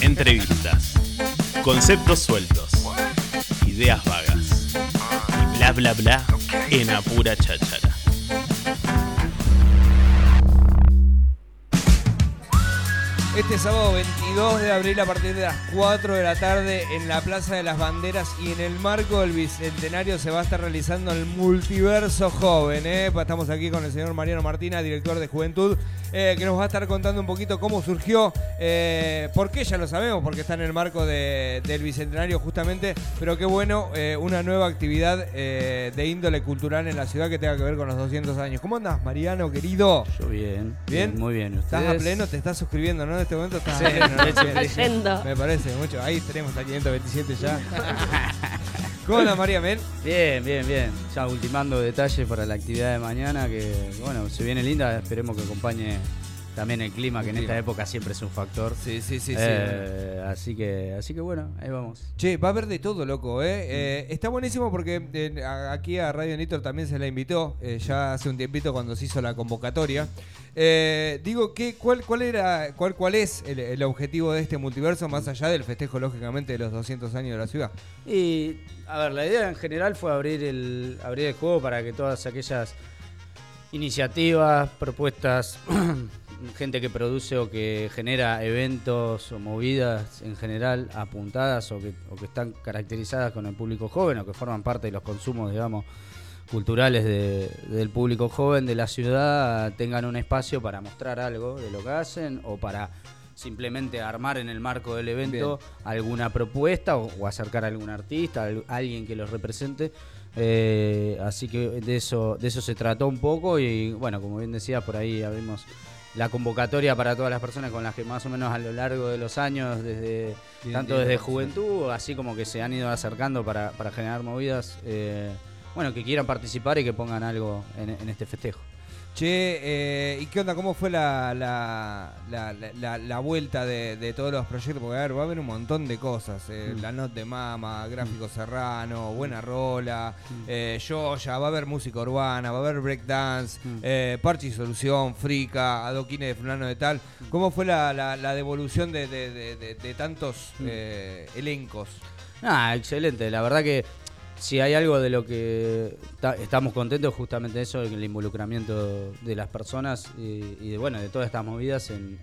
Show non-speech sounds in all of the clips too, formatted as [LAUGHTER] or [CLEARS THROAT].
Entrevistas. Conceptos sueltos. Ideas vagas. Y bla bla bla en apura cháchara. Este sábado 22 de abril a partir de las 4 de la tarde en la Plaza de las Banderas y en el marco del Bicentenario se va a estar realizando el Multiverso Joven. ¿eh? Estamos aquí con el señor Mariano Martina, director de Juventud, eh, que nos va a estar contando un poquito cómo surgió, eh, por qué ya lo sabemos, porque está en el marco de- del Bicentenario justamente, pero qué bueno, eh, una nueva actividad de índole cultural en la ciudad que tenga que ver con los 200 años. ¿Cómo andas, Mariano, querido? Yo bien. ¿Bien? Muy bien. Estás a pleno, te estás suscribiendo, ¿no? En este momento estás Sí, a pleno, [LAUGHS] Me parece mucho. Ahí tenemos a 527 ya. [LAUGHS] ¿Cómo andas, María Mel? Bien, bien, bien. Ya ultimando detalles para la actividad de mañana que, bueno, se viene linda. Esperemos que acompañe también el clima, que en esta época siempre es un factor. Sí, sí, sí, Eh, Así que, así que bueno, ahí vamos. Che, va a haber de todo, loco, ¿eh? Eh, está buenísimo porque eh, aquí a Radio Nitor también se la invitó, eh, ya hace un tiempito cuando se hizo la convocatoria. Digo, ¿qué, cuál, cuál, era, cuál, ¿cuál es el, el objetivo de este multiverso, más allá del festejo, lógicamente, de los 200 años de la ciudad? Y, a ver, la idea en general fue abrir el, abrir el juego para que todas aquellas iniciativas, propuestas, [CLEARS THROAT] gente que produce o que genera eventos o movidas en general apuntadas o que, o que están caracterizadas con el público joven o que forman parte de los consumos, digamos, culturales de- del público joven de la ciudad tengan un espacio para mostrar algo de lo que hacen o para simplemente armar en el marco del evento alguna propuesta o, o acercar a algún artista, al- alguien que los represente. Eh, así que de eso, de eso se trató un poco y bueno, como bien decía, por ahí abrimos la convocatoria para todas las personas con las que más o menos a lo largo de los años, desde tanto desde juventud, así como que se han ido acercando para, para generar movidas, eh, bueno, que quieran participar y que pongan algo en, en este festejo. Che, eh, ¿y qué onda? ¿Cómo fue la, la, la, la- la- vuelta de, de todos los proyectos? Porque a ver, va a haber un montón de cosas. eh, Mm. La Not de Mama, Gráfico Serrano, Buena Rola, eh, Yoya, va a haber música urbana, va a haber breakdance, Mm. eh, Parche y Solución, Frica, Adoquines de fulano de tal. ¿Cómo fue la, la- la devolución de, de- de- tantos Mm. eh, elencos? Ah, excelente. La verdad que si hay algo de lo que ta- estamos contentos, justamente eso, el involucramiento de las personas y, y de, bueno, de todas estas movidas en,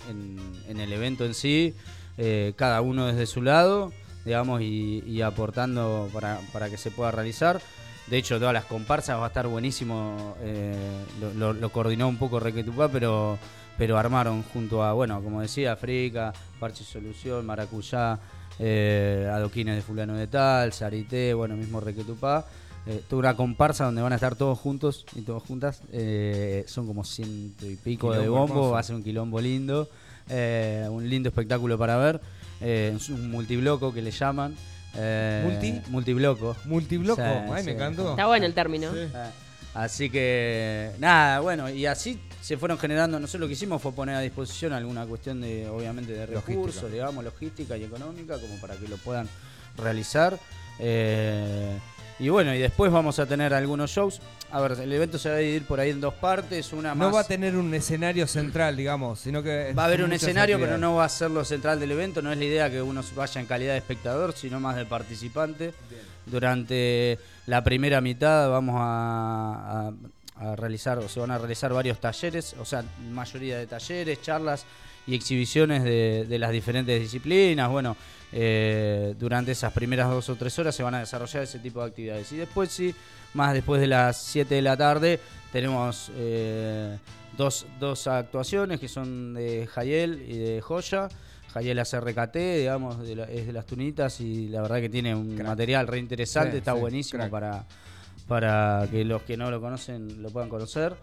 el evento en sí, eh, cada uno desde su lado, digamos, y, aportando para, para que se pueda realizar. De hecho, todas las comparsas va a estar buenísimo. eh, lo coordinó un poco Requetupá, pero, pero armaron junto a, bueno, como decía, Frica, Parche Solución, Maracuyá, eh, Adoquines de Fulano de Tal, Sarité, bueno, mismo Requetupá. Eh, toda una comparsa donde van a estar todos juntos y todos juntas. Eh, son como ciento y pico de bombo, hermoso. va a ser un quilombo lindo. eh, un lindo espectáculo para ver. eh, es un multibloco que le llaman. eh, ¿Multi? Multibloco. Multibloco, Sí, ay, me sí. encantó. Está bueno el término. Ah, Así que, nada, bueno, y así se fueron generando. Nosotros lo que hicimos fue poner a disposición alguna cuestión de, obviamente, de recursos, Logística. digamos, logística y económica, como para que lo puedan realizar. Eh, y bueno, y después vamos a tener algunos shows. A ver, el evento se va a dividir por ahí en dos partes. Una No más. va a tener un escenario central, digamos, sino que... Va a haber un escenario, pero no va a ser lo central del evento. No es la idea que uno vaya en calidad de espectador, sino más de participante. Durante la primera mitad vamos a, a- a realizar, o se van a realizar varios talleres, o sea, mayoría de talleres, charlas y exhibiciones de, de las diferentes disciplinas. Bueno, eh, durante esas primeras dos o tres horas se van a desarrollar ese tipo de actividades. Y después sí, más después de las 7 de la tarde, tenemos eh, dos, dos actuaciones que son de Jayel y de Joya. Jayel hace RKT, digamos, de la- es de las tunitas y la verdad que tiene un Crack. material re interesante, Sí, está sí, buenísimo crack. para, para que los que no lo conocen lo puedan conocer.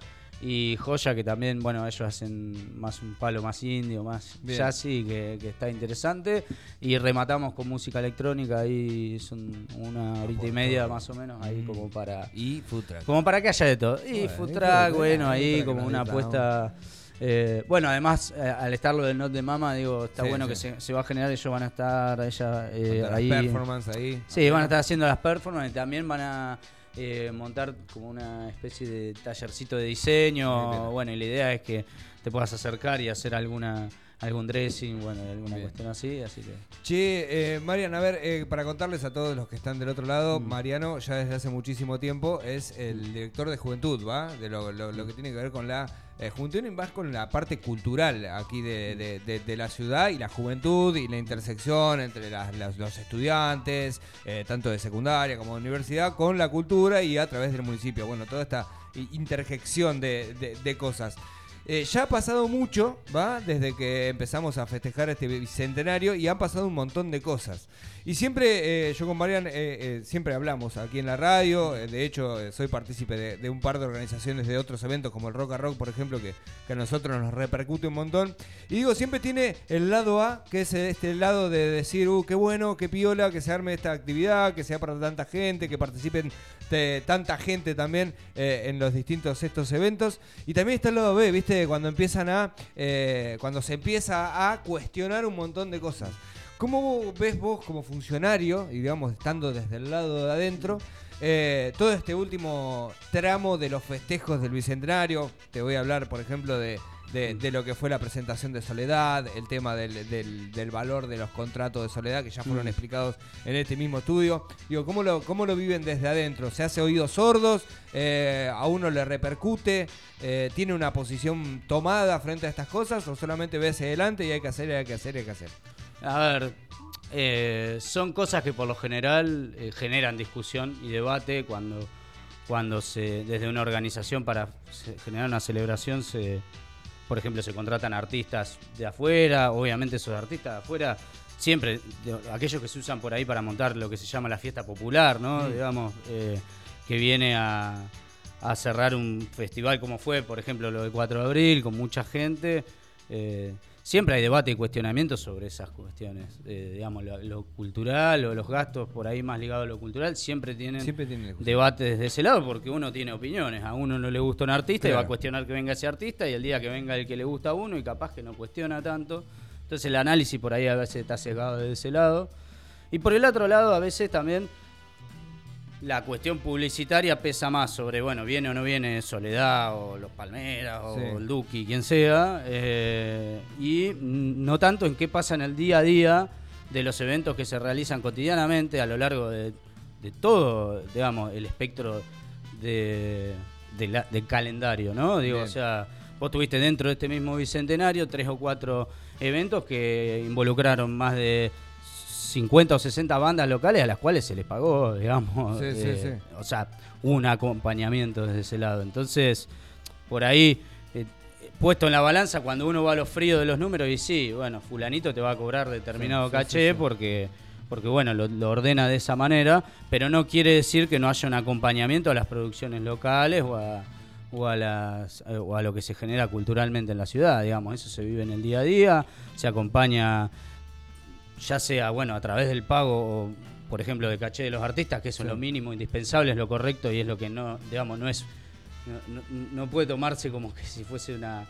Y Joya, que también, bueno, ellos hacen más un palo más indio, más jazzy, que, que está interesante. Y rematamos con música electrónica, ahí son una horita y media más o menos, ahí Mm. como para Y food truck. como para que haya de todo. Y Bueno, food y food bueno, ahí como una apuesta. eh, bueno, además, eh, al estar lo del Not de Mama, digo, está Sí, bueno sí. que se, se va a generar, ellos van a estar ella, eh, ahí. performance ahí. Sí, van a estar haciendo las performances y también van a eh, montar como una especie de tallercito de diseño. Bueno, y la idea es que te puedas acercar y hacer alguna algún dressing, bueno, alguna cuestión así, así que... Che, eh, Marian, a ver, eh, para contarles a todos los que están del otro lado, mm. Mariano ya desde hace muchísimo tiempo es el director de juventud, ¿va? De lo, que tiene que ver con la eh, juventud y más con la parte cultural aquí de, la ciudad y la juventud y la intersección entre los estudiantes, eh, tanto de secundaria como de universidad, con la cultura y a través del municipio. Bueno, toda esta interjección de cosas. Eh, ya ha pasado mucho, ¿va? Desde que empezamos a festejar este bicentenario y han pasado un montón de cosas. Y siempre, eh, yo con Marian, eh, siempre hablamos aquí en la radio. de hecho, soy partícipe de, un par de organizaciones de otros eventos, como el Rock a Rock, por ejemplo, que, a nosotros nos repercute un montón. Y digo, siempre tiene el lado A, que es este lado de decir, uh, qué bueno, qué piola, que se arme esta actividad, que sea para tanta gente, que participen tanta gente también en los distintos estos eventos. Y también está el lado B, ¿viste? Cuando empiezan a. Eh, cuando se empieza a cuestionar un montón de cosas. ¿Cómo ves vos como funcionario, y digamos, estando desde el lado de adentro, eh, todo este último tramo de los festejos del Bicentenario? Te voy a hablar, por ejemplo, de de, lo que fue la presentación de Soledad, el tema del, valor de los contratos de Soledad que ya fueron explicados en este mismo estudio. Digo, ¿cómo lo, cómo lo viven desde adentro? ¿Se hace oídos sordos? Eh, ¿A uno le repercute? Eh, ¿Tiene una posición tomada frente a estas cosas? ¿O solamente ve hacia adelante y hay que hacer, hay que hacer, hay que hacer? A ver, eh, son cosas que por lo general generan discusión y debate cuando, cuando se, desde una organización para generar una celebración se por ejemplo, se contratan artistas de afuera, obviamente esos artistas de afuera, siempre, aquellos que se usan por ahí para montar lo que se llama la fiesta popular, ¿no? Mm. Digamos, eh, que viene a, cerrar un festival como fue, por ejemplo, lo del 4 de abril, con mucha gente. Eh, siempre hay debate y cuestionamiento sobre esas cuestiones. Eh, digamos, lo, cultural o los gastos por ahí más ligados a lo cultural siempre tienen debate desde ese lado porque uno tiene opiniones. A uno no le gusta un artista y va a cuestionar que venga ese artista y el día que venga el que le gusta a uno y capaz que no cuestiona tanto. Entonces el análisis por ahí a veces está sesgado desde ese lado. Y por el otro lado a veces también la cuestión publicitaria pesa más sobre, bueno, viene o no viene Soledad o Los Palmeras o el Duki, quien sea, eh, y no tanto en qué pasa en el día a día de los eventos que se realizan cotidianamente a lo largo de, todo, digamos, el espectro de, del calendario, ¿no? Digo, o sea, vos tuviste dentro de este mismo bicentenario tres o cuatro eventos que involucraron más de 50 o 60 bandas locales a las cuales se les pagó, [LAUGHS] digamos. Eh, o sea, un acompañamiento desde ese lado. Entonces, por ahí, eh, puesto en la balanza, cuando uno va a los fríos de los números, y sí, bueno, fulanito te va a cobrar determinado caché porque porque bueno, lo, ordena de esa manera, pero no quiere decir que no haya un acompañamiento a las producciones locales o a, o a, las, eh, o a lo que se genera culturalmente en la ciudad, digamos, eso se vive en el día a día, se acompaña ya sea bueno a través del pago, por ejemplo, de caché de los artistas, que eso es lo mínimo indispensable, es lo correcto y es lo que no, digamos, no es, no, puede tomarse como que si fuese una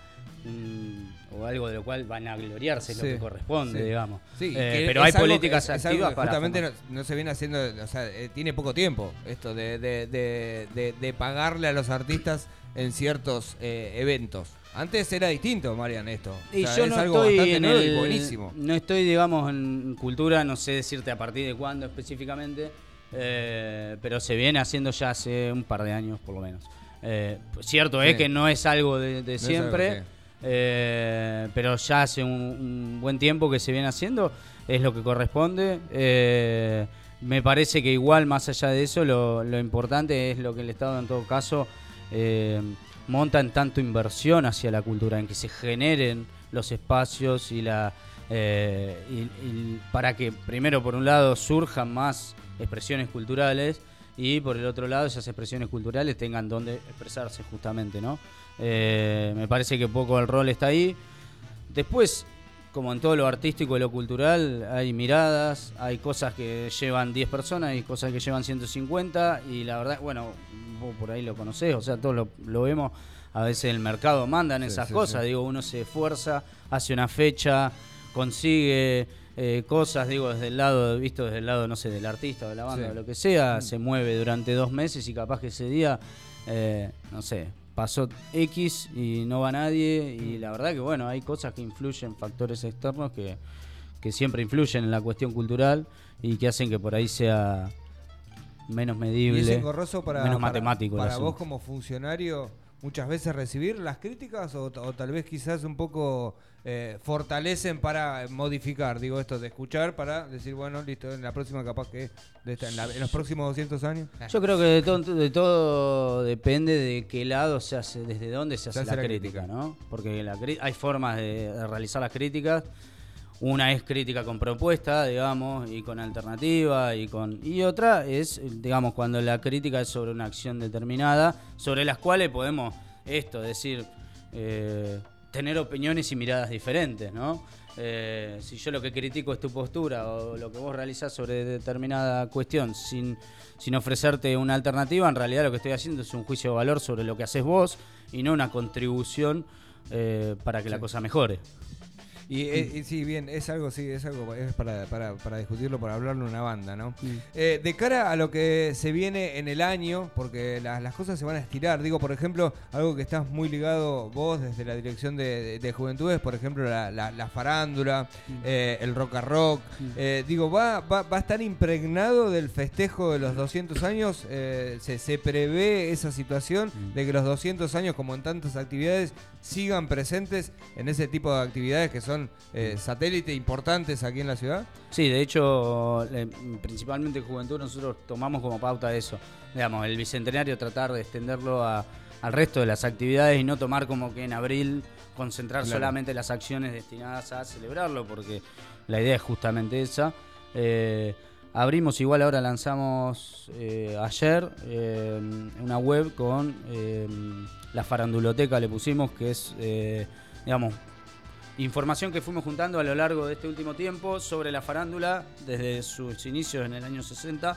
o algo de lo cual van a gloriarse, es lo que corresponde, digamos. Eh, pero hay políticas activas para justamente no, se viene haciendo, o sea, eh, tiene poco tiempo esto de, de, de, de, pagarle a los artistas en ciertos eh, eventos. Antes era distinto, Marian, esto. Y yo no estoy en buenísimo. No estoy, digamos, en cultura, no sé decirte a partir de cuándo específicamente, eh, pero se viene haciendo ya hace un par de años, por lo menos. Eh, cierto es que no es algo de, siempre, eh, pero ya hace un, buen tiempo que se viene haciendo, es lo que corresponde. me parece que igual, más allá de eso, lo, lo importante es lo que el Estado, en todo caso, montan tanto inversión hacia la cultura, en que se generen los espacios y la eh, para que primero por un lado surjan más expresiones culturales y por el otro lado esas expresiones culturales tengan donde expresarse justamente, ¿no? Eh, me parece que poco el rol está ahí. Después, como en todo lo artístico y lo cultural, hay miradas, hay cosas que llevan 10 personas y cosas que llevan 150 y la verdad, bueno, por ahí lo conocés, o sea, todos lo, vemos, a veces el mercado mandan esas cosas, digo, uno se esfuerza, hace una fecha, consigue eh, cosas, digo, desde el lado, visto desde el lado, no sé, del artista, de la banda, o lo que sea, mm. se mueve durante dos meses y capaz que ese día, eh, no sé, pasó X y no va nadie. Y la verdad que bueno, hay cosas que influyen, factores externos que, que siempre influyen en la cuestión cultural y que hacen que por ahí sea menos medible, ¿Y es engorroso para, menos para- matemático. Para, vos como funcionario muchas veces recibir las críticas o, o tal vez quizás un poco eh, fortalecen para modificar, digo esto, de escuchar para decir, bueno, listo, en la próxima capaz que de esta- en, la- en los próximos 200 años. Yo creo que de todo, de todo depende de qué lado se hace, desde dónde se hace, hace la, la crítica, crítica. ¿no? Porque la hay formas de, de realizar las críticas. Una es crítica con propuesta, digamos, y con alternativa, y con y otra es, digamos, cuando la crítica es sobre una acción determinada, sobre las cuales podemos esto, decir, eh, tener opiniones y miradas diferentes, ¿no? Eh, si yo lo que critico es tu postura o lo que vos realizás sobre determinada cuestión sin, sin ofrecerte una alternativa, en realidad lo que estoy haciendo es un juicio de valor sobre lo que haces vos y no una contribución eh, para que la cosa mejore. Y, eh, y sí, bien, es algo, sí, es algo es para, para, para discutirlo, para hablarlo en una banda, ¿no? Eh, de cara a lo que se viene en el año, porque la- las cosas se van a estirar, digo, por ejemplo, algo que estás muy ligado vos desde la dirección de, de- de Juventudes, por ejemplo, la, la- la farándula, eh, el rock a rock, eh, digo, ¿va, va, va a estar impregnado del festejo de los 200 años? Eh, se, se prevé esa situación de que los 200 años, como en tantas actividades, sigan presentes en ese tipo de actividades que son eh, satélite importantes aquí en la ciudad? Sí, de hecho, principalmente en Juventud nosotros tomamos como pauta eso. Digamos, el bicentenario tratar de extenderlo a- al resto de las actividades y no tomar como que en abril concentrar Claro. solamente las acciones destinadas a celebrarlo, porque la idea es justamente esa. Eh, abrimos, igual ahora lanzamos eh, ayer eh, una web con la faranduloteca, le pusimos, que es, digamos, Información que fuimos juntando a lo largo de este último tiempo sobre la farándula desde sus inicios en el año 60.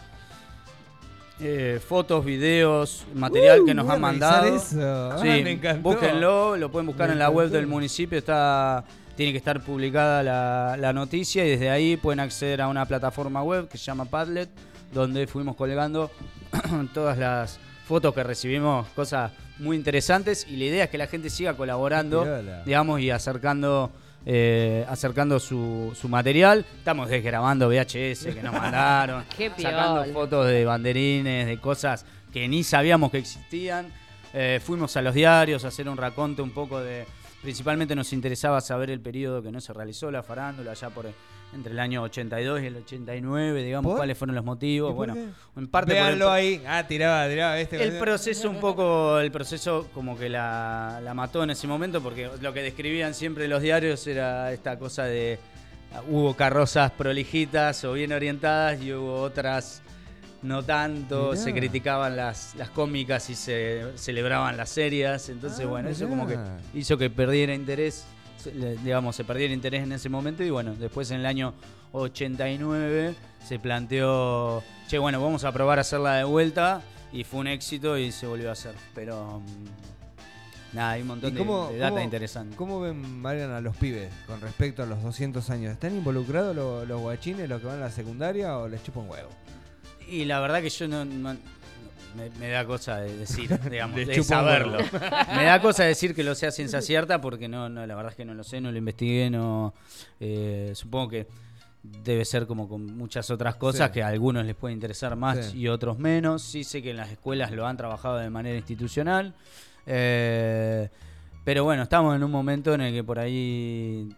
Eh, fotos, videos, material que nos voy a han mandado. eso. Ah, Sí, me encantó. búsquenlo, lo pueden buscar Me en la web del municipio, está tiene que estar publicada la, la noticia y desde ahí pueden acceder a una plataforma web que se llama Padlet, donde fuimos colgando [CLEARS THROAT] todas las fotos que recibimos, cosas muy interesantes y la idea es que la gente siga colaborando, digamos, y acercando eh, acercando su, su material. Estamos desgrabando VHS que nos [LAUGHS] mandaron, Qué sacando fotos de banderines, de cosas que ni sabíamos que existían. Eh, fuimos a los diarios a hacer un raconte un poco de... Principalmente nos interesaba saber el periodo que no se realizó la farándula, ya por entre el año 82 y el 89, digamos, ¿Por? cuáles fueron los motivos. ¿Y por Bueno, qué? en parte por el Véanlo pro- ahí. Ah, tiraba, tiraba. Este el proceso un poco, el proceso como que la, la mató en ese momento, porque lo que describían siempre los diarios era esta cosa de hubo carrozas prolijitas o bien orientadas y hubo otras no tanto, Mirá. se criticaban las, las cómicas y se celebraban las serias, entonces Ah, bueno, eso como que hizo que perdiera interés, digamos, se perdiera interés en ese momento y bueno, después en el año 89 se planteó, che, bueno, vamos a probar a hacerla de vuelta y fue un éxito y se volvió a hacer, pero mm, nada, hay un montón ¿Y de, de data cómo- interesante. ¿Cómo ven, Marian, a los pibes con respecto a los 200 años? ¿Están involucrados lo- los guachines, los que van a la secundaria o les chupan huevo? Y la verdad que yo no, me, me da cosa de decir, [LAUGHS] digamos, de saberlo. [LAUGHS] me da cosa decir que lo sea ciencia cierta porque no, no, la verdad es que no lo sé, no lo investigué, no eh, supongo que debe ser como con muchas otras cosas Sí. que a algunos les puede interesar más Sí. y otros menos. Sí sé que en las escuelas lo han trabajado de manera institucional. eh, pero bueno, estamos en un momento en el que por ahí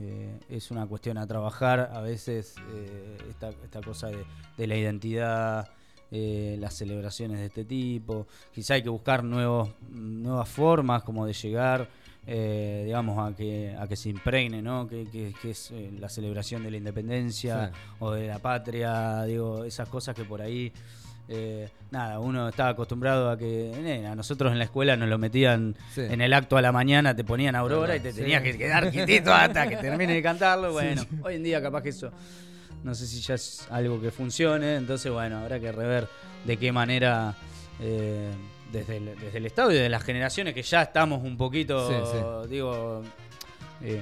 eh, es una cuestión a trabajar. A veces eh, esta, esta cosa de, de la identidad, eh, las celebraciones de este tipo. Quizá hay que buscar nuevos, nuevas formas como de llegar, eh, digamos, a que, a que se impregne, ¿no? Que, que- que es la celebración de la independencia Sí. o de la patria, digo, esas cosas que por ahí... eh, nada, uno estaba acostumbrado a que a nosotros en la escuela nos lo metían Sí. en el acto a la mañana, te ponían Aurora y te tenías que quedar quietito hasta que termine de cantarlo. Bueno, hoy en día capaz que eso no sé si ya es algo que funcione, entonces bueno, habrá que rever de qué manera eh, desde, el, desde el Estado y de las generaciones que ya estamos un poquito, Sí, digo, eh,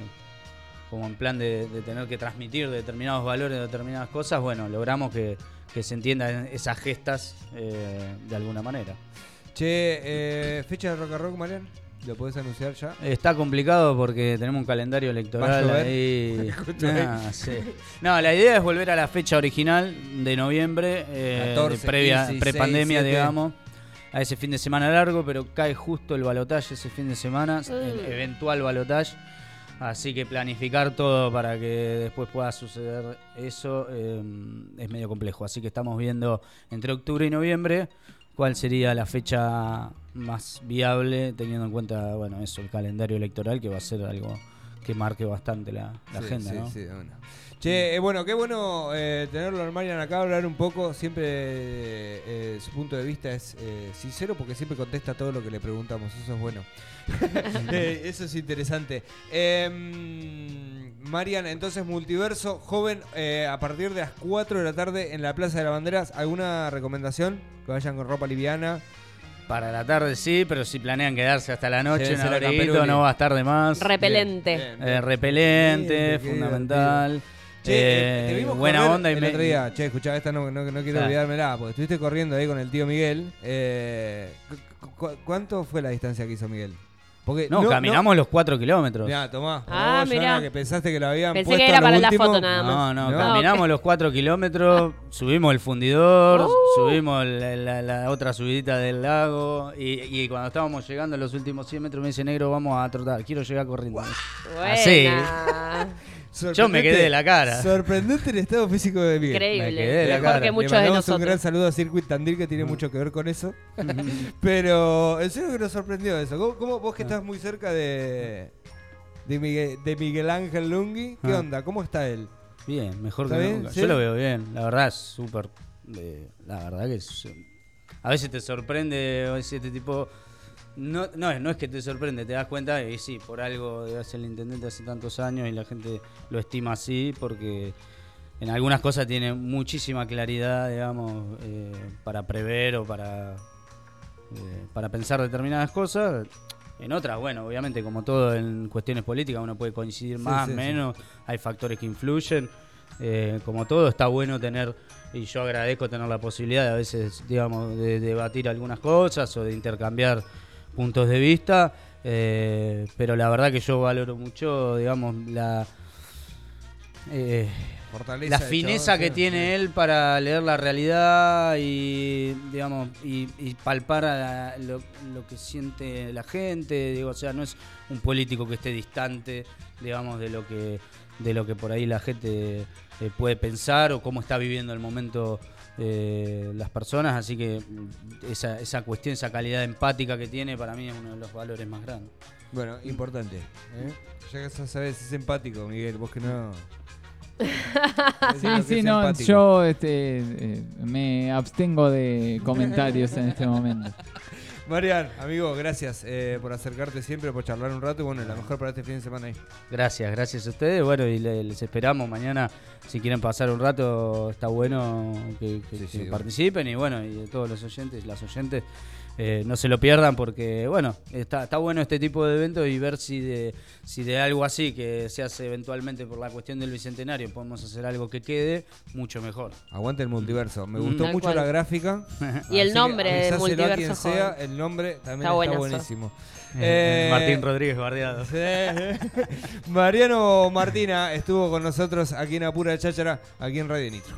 como en plan de, de tener que transmitir determinados valores, determinadas cosas, bueno, logramos que, que se entiendan esas gestas eh, de alguna manera. Che, eh, fecha de Rock and Rock, Marian. ¿Lo podés anunciar ya? Está complicado porque tenemos un calendario electoral ahí. [LAUGHS] Justo ahí. Ah, sí. No, la idea es volver a la fecha original de noviembre, eh, 14, de previa, 15, prepandemia, 6, 7. digamos, a ese fin de semana largo, pero cae justo el balotaje ese fin de semana, el eventual balotaje. Así que planificar todo para que después pueda suceder eso eh, es medio complejo. Así que estamos viendo entre octubre y noviembre cuál sería la fecha más viable, teniendo en cuenta, bueno, eso, el calendario electoral, que va a ser algo que marque bastante la, la Sí, agenda, sí, ¿no? sí, una. Che, eh, bueno, qué bueno eh, tenerlo al Marian acá, hablar un poco. Siempre eh, eh, su punto de vista es eh, sincero porque siempre contesta todo lo que le preguntamos. Eso es bueno. [LAUGHS] Eh, eso es interesante. Eh, Marian, entonces, multiverso, joven, eh, a partir de las 4 de la tarde en la Plaza de las Banderas. ¿Alguna recomendación? Que vayan con ropa liviana. Para la tarde sí, pero si planean quedarse hasta la noche en no va a estar de más. Repelente. Bien, bien, Eh, bien. repelente, fundamental. Che, eh, Eh, te vimos buena onda y el me- otro día. Che, escuchá, esta no, no, no quiero Claro. olvidármela, porque estuviste corriendo ahí con el tío Miguel. Eh, cu- cu- ¿Cuánto fue la distancia que hizo Miguel? Porque No, caminamos los 4 kilómetros. Mirá, tomá. Ah, Vos, mirá. Joana, que pensaste que lo habían Pensé puesto que era para la último. foto nada más. No, no, No. caminamos los 4 kilómetros, subimos el fundidor, Uh. subimos la, la- la otra subidita del lago y, y cuando estábamos llegando a los últimos 100 metros me dice, negro, vamos a trotar, quiero llegar corriendo. Así. [LAUGHS] Yo me quedé de la cara. Sorprendente el estado físico de Miguel. Me quedé Increíble. de la Mejor cara. que muchos Le de mandamos un nosotros. gran saludo a Circuit Tandil que tiene mucho que ver con eso. [LAUGHS] Pero en serio que nos sorprendió eso. ¿Cómo, cómo vos que estás muy cerca de, de, Miguel, de Miguel Ángel Lungui? ¿Qué Ah. onda? ¿Cómo está él? Bien, mejor que ¿Está bien? nunca. ¿Sí? Yo lo veo bien, la verdad es súper... eh, la verdad que es, eh, a veces te sorprende o ese este tipo... No, no, es- no es que te sorprende, te das cuenta y sí, por algo ser el intendente hace tantos años y la gente lo estima así porque en algunas cosas tiene muchísima claridad, digamos, eh, para prever o para, eh, para pensar determinadas cosas. En otras, bueno, obviamente como todo en cuestiones políticas uno puede coincidir más, sí, sí. menos, hay factores que influyen. Eh, como todo, está bueno tener, y yo agradezco tener la posibilidad de a veces, digamos, de debatir algunas cosas o de intercambiar puntos de vista, eh, pero la verdad que yo valoro mucho, digamos, la... eh, la fineza chabón, que sí. tiene él para leer la realidad y digamos y, y palpar a la- lo, lo que siente la gente digo o sea no es un político que esté distante digamos de lo que de lo que por ahí la gente eh, puede pensar o cómo está viviendo el momento eh, las personas así que mm, esa, esa cuestión esa calidad empática que tiene para mí es uno de los valores más grandes Bueno, importante. ¿eh? Ya que sabes, es empático, Miguel. Vos que no. Sí, [LAUGHS] sí, no, yo este, eh, me abstengo de comentarios en este momento. [LAUGHS] Marian, amigo, gracias eh, por acercarte siempre, por charlar un rato y bueno, la mejor para este fin de semana ahí. Gracias, gracias a ustedes. Bueno, y le- les esperamos mañana. Si quieren pasar un rato, está bueno que, que- Sí, que sí, bueno. participen. Y bueno, y de todos los oyentes, las oyentes, eh, no se lo pierdan porque, bueno, está, está bueno este tipo de eventos y ver si de, si de algo así que se hace eventualmente por la cuestión del bicentenario podemos hacer algo que quede, mucho mejor. Aguante el multiverso. Me Mm. gustó Tal mucho cual. la gráfica. [LAUGHS] Y el nombre de avisáselo a multiverso quien sea, el nombre también Está buenísimo. Eh, Martín Rodríguez Bardeado. Sí. [LAUGHS] Mariano Martina estuvo con nosotros aquí en Apura Cháchara, aquí en Radio Nitro.